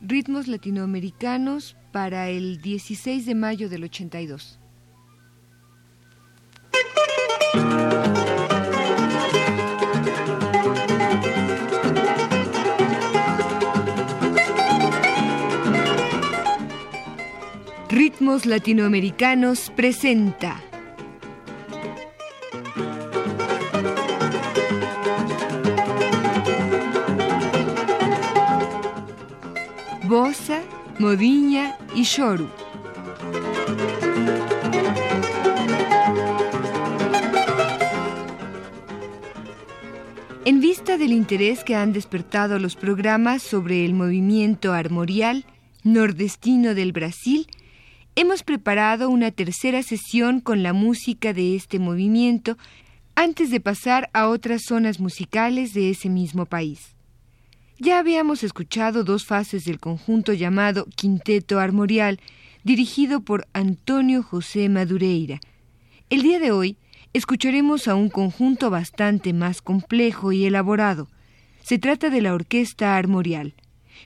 ritmos latinoamericanos para el 16 de mayo del 82. Ritmos Latinoamericanos presenta Modiña y Shoru. En vista del interés que han despertado los programas sobre el movimiento armorial nordestino del Brasil, hemos preparado una tercera sesión con la música de este movimiento antes de pasar a otras zonas musicales de ese mismo país. Ya habíamos escuchado dos fases del conjunto llamado Quinteto Armorial, dirigido por Antonio José Madureira. El día de hoy escucharemos a un conjunto bastante más complejo y elaborado. Se trata de la Orquesta Armorial.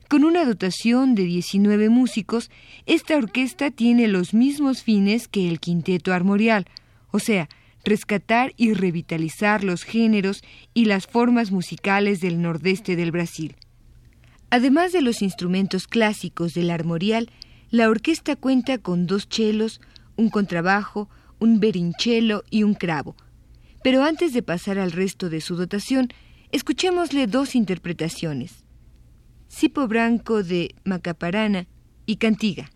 Con una dotación de 19 músicos, esta orquesta tiene los mismos fines que el Quinteto Armorial, o sea, rescatar y revitalizar los géneros y las formas musicales del nordeste del Brasil. Además de los instrumentos clásicos del armorial, la orquesta cuenta con dos chelos, un contrabajo, un berinchelo y un cravo. Pero antes de pasar al resto de su dotación, escuchémosle dos interpretaciones. Cipo Branco de Macaparana y Cantiga.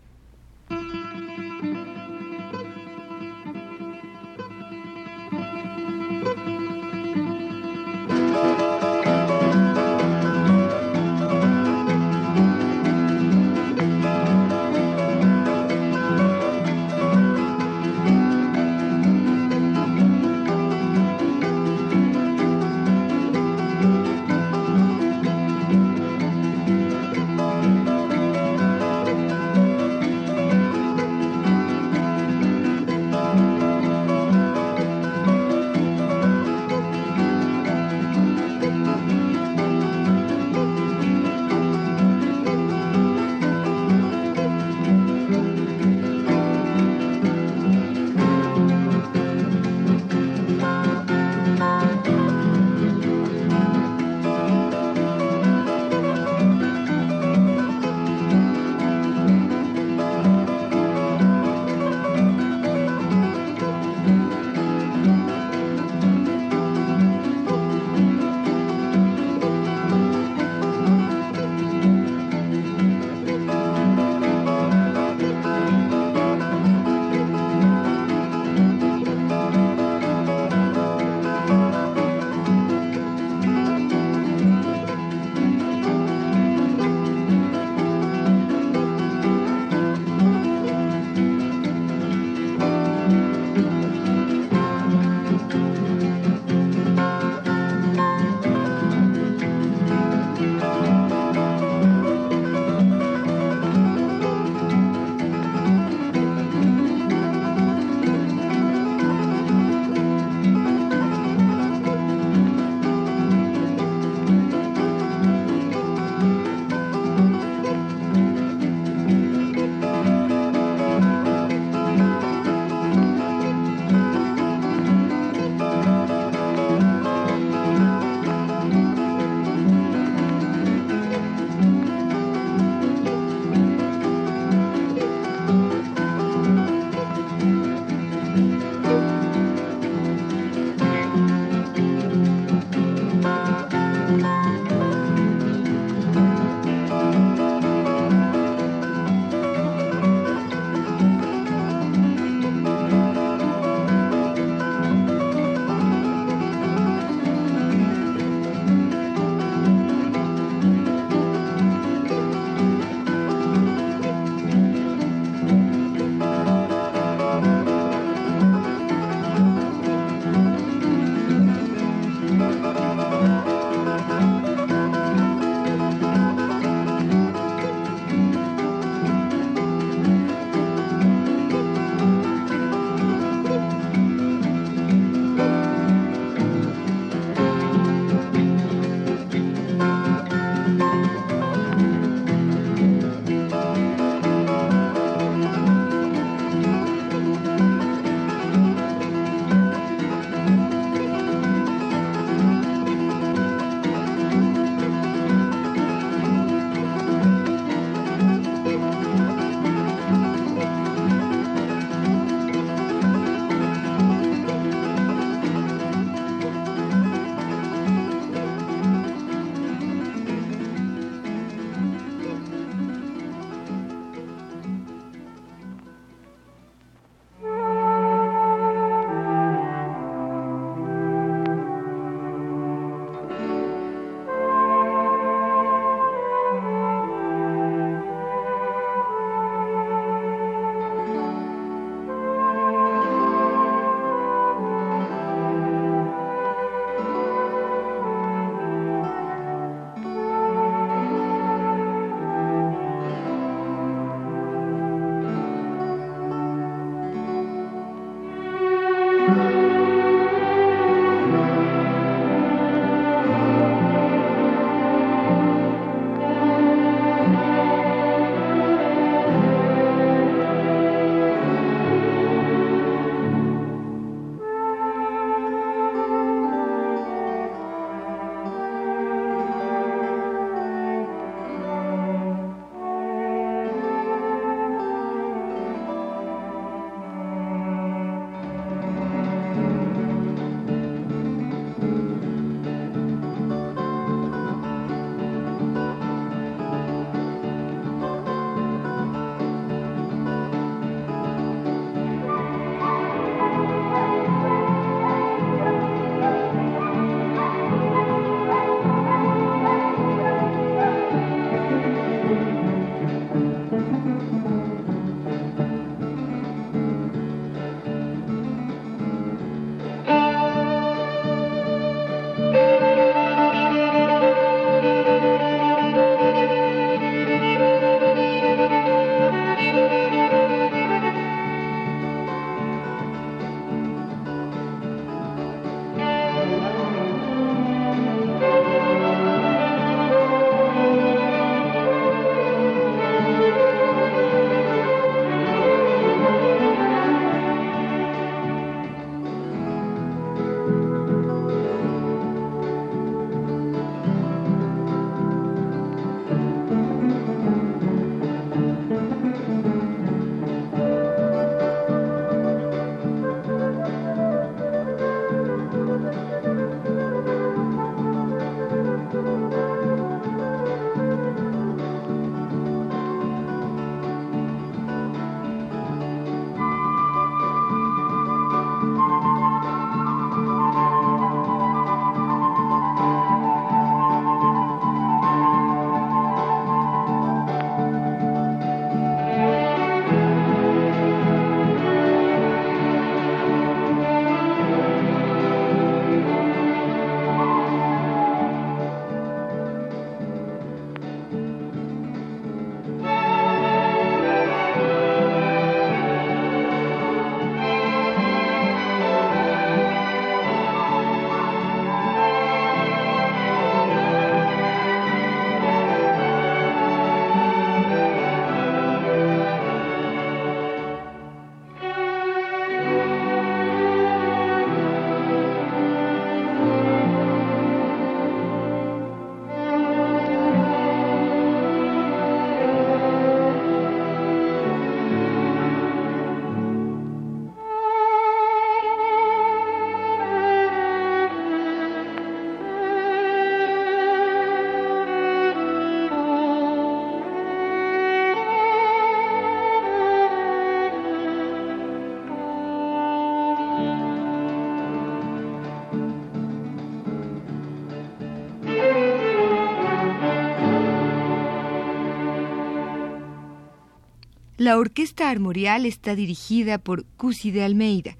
La orquesta armorial está dirigida por Cusi de Almeida,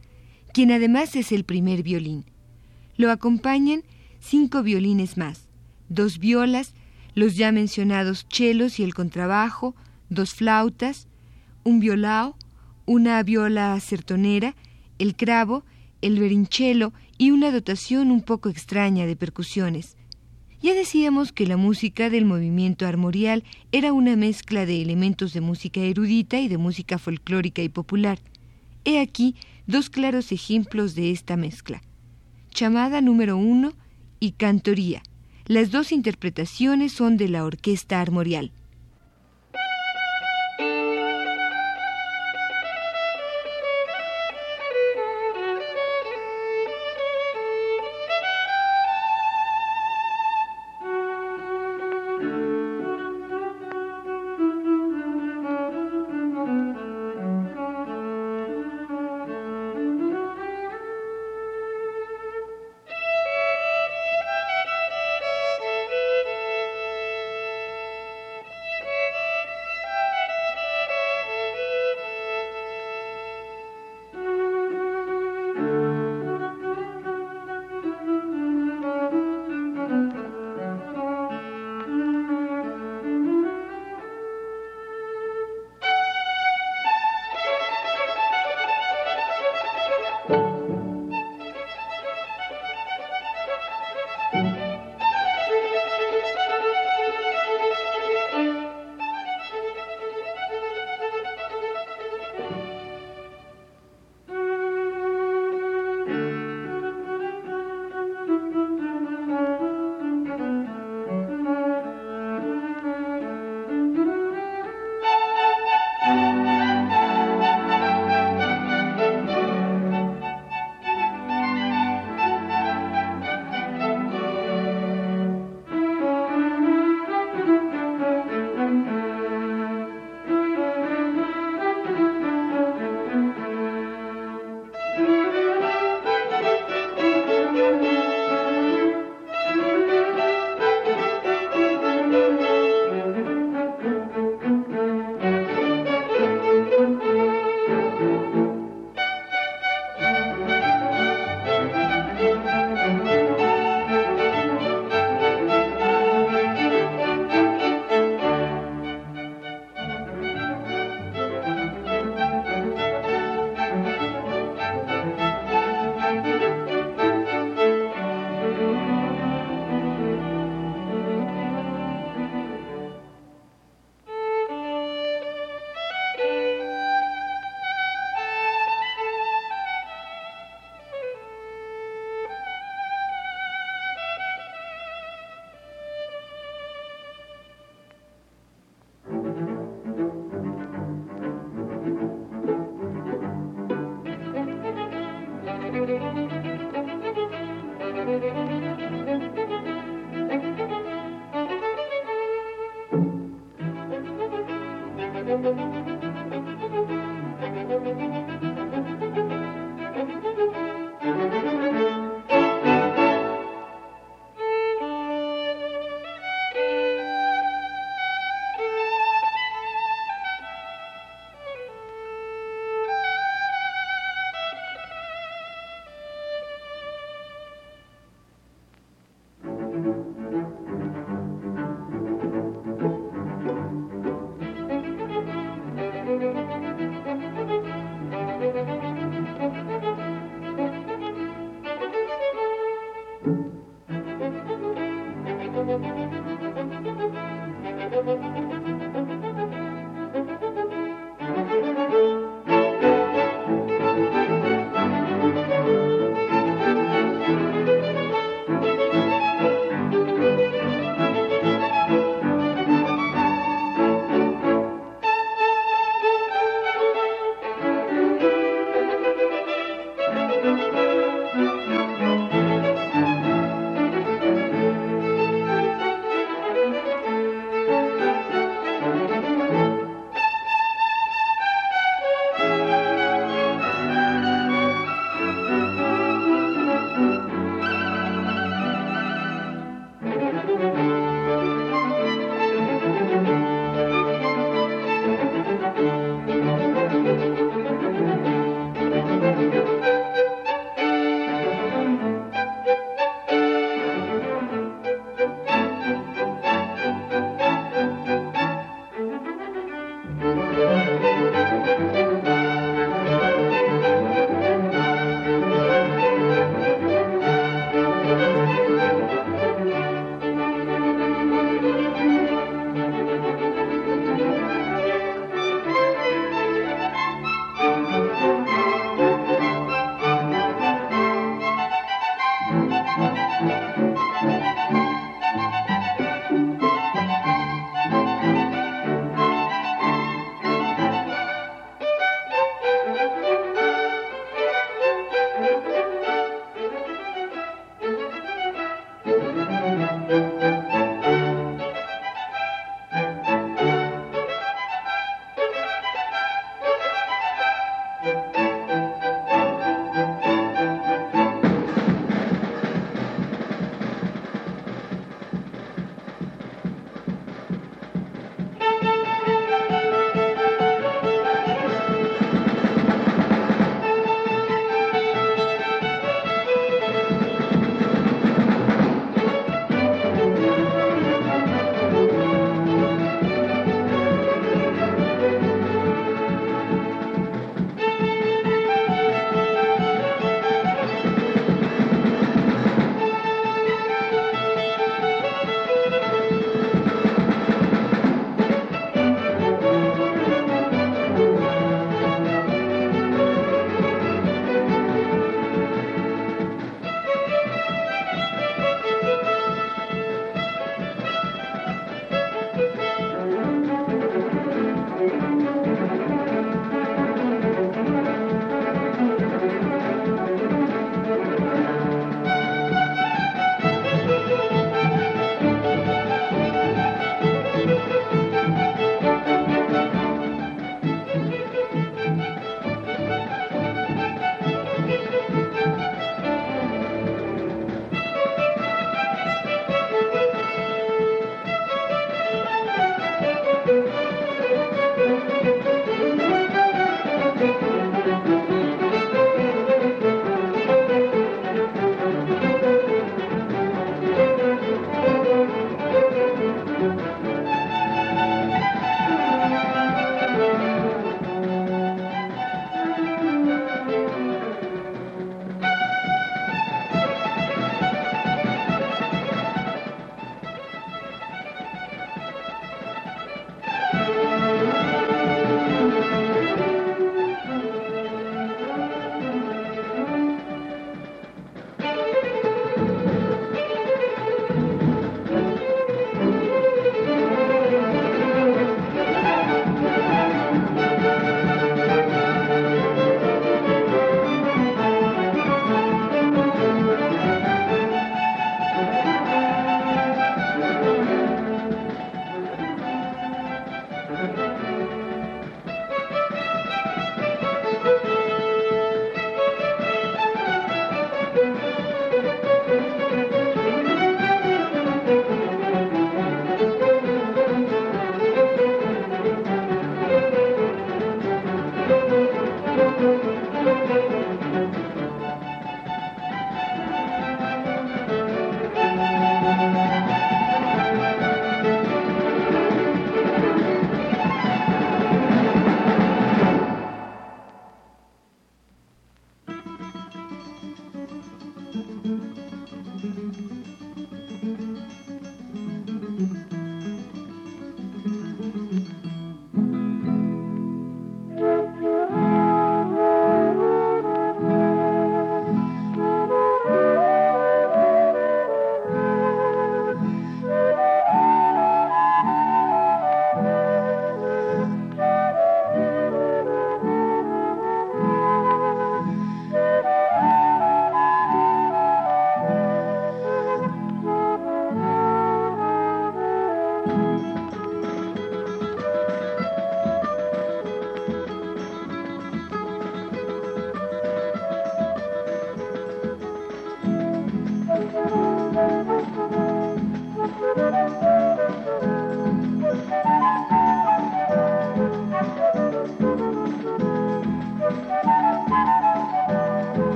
quien además es el primer violín. Lo acompañan cinco violines más, dos violas, los ya mencionados chelos y el contrabajo, dos flautas, un violao, una viola sertonera, el cravo, el berinchelo y una dotación un poco extraña de percusiones. Ya decíamos que la música del movimiento armorial era una mezcla de elementos de música erudita y de música folclórica y popular. He aquí dos claros ejemplos de esta mezcla. Chamada número uno y Cantoría. Las dos interpretaciones son de la Orquesta Armorial.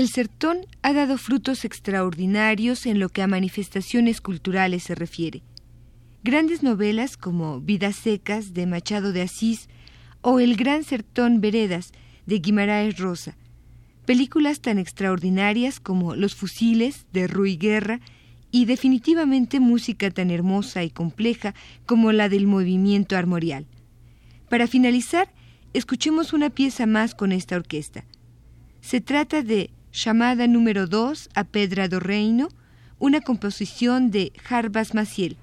El sertón ha dado frutos extraordinarios en lo que a manifestaciones culturales se refiere. Grandes novelas como Vidas secas de Machado de Asís o El gran sertón Veredas de Guimaraes Rosa, películas tan extraordinarias como Los fusiles de Rui Guerra y definitivamente música tan hermosa y compleja como la del movimiento armorial. Para finalizar, escuchemos una pieza más con esta orquesta. Se trata de Llamada número 2 a Pedra do Reino, una composición de Jarbas Maciel.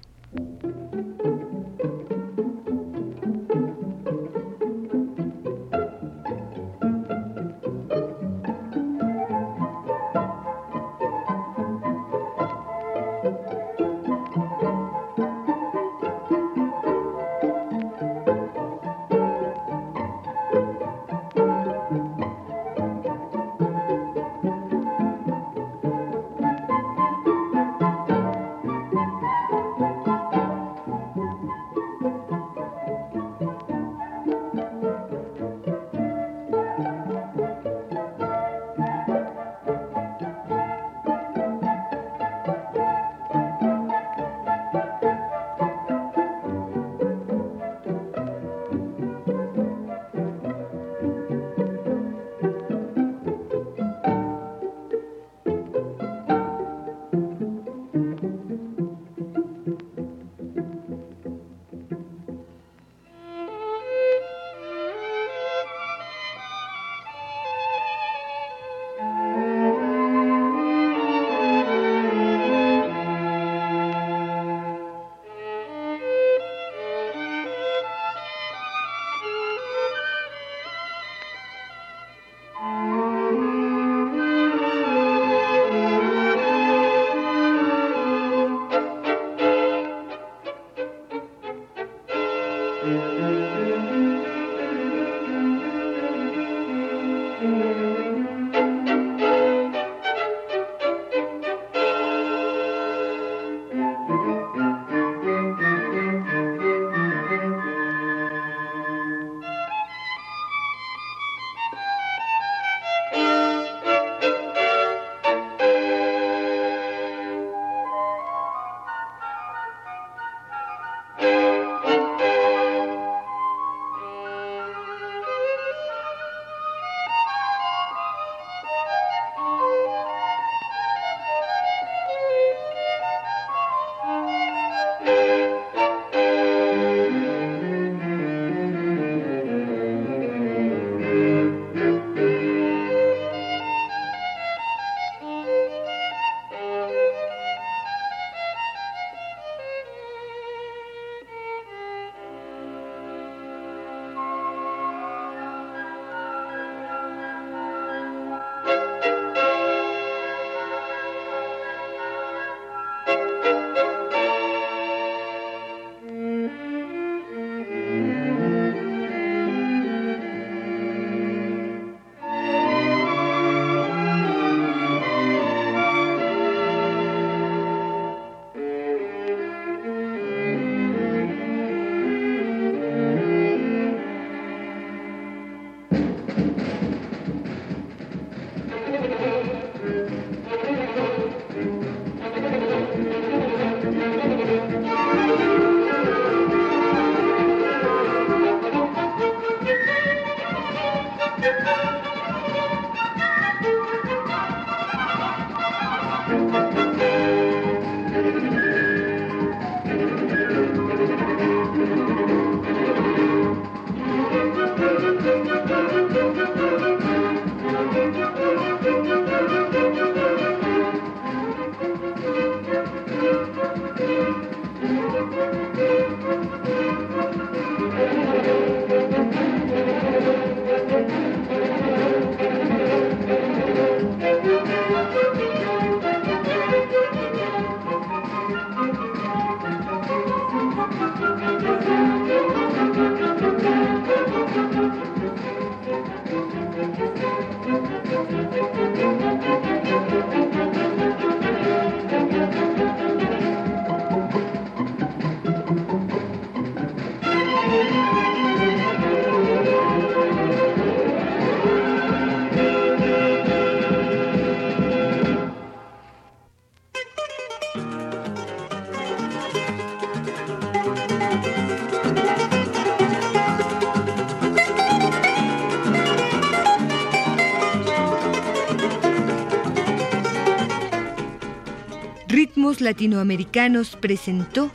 Latinoamericanos presentó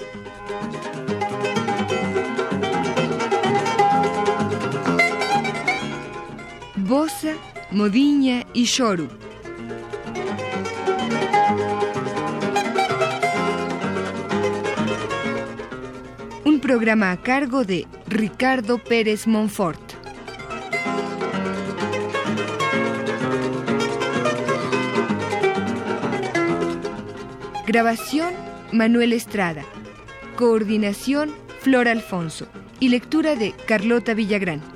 Bosa, Modiña y Shoru. Un programa a cargo de Ricardo Pérez Monfort. Grabación Manuel Estrada. Coordinación Flor Alfonso. Y lectura de Carlota Villagrán.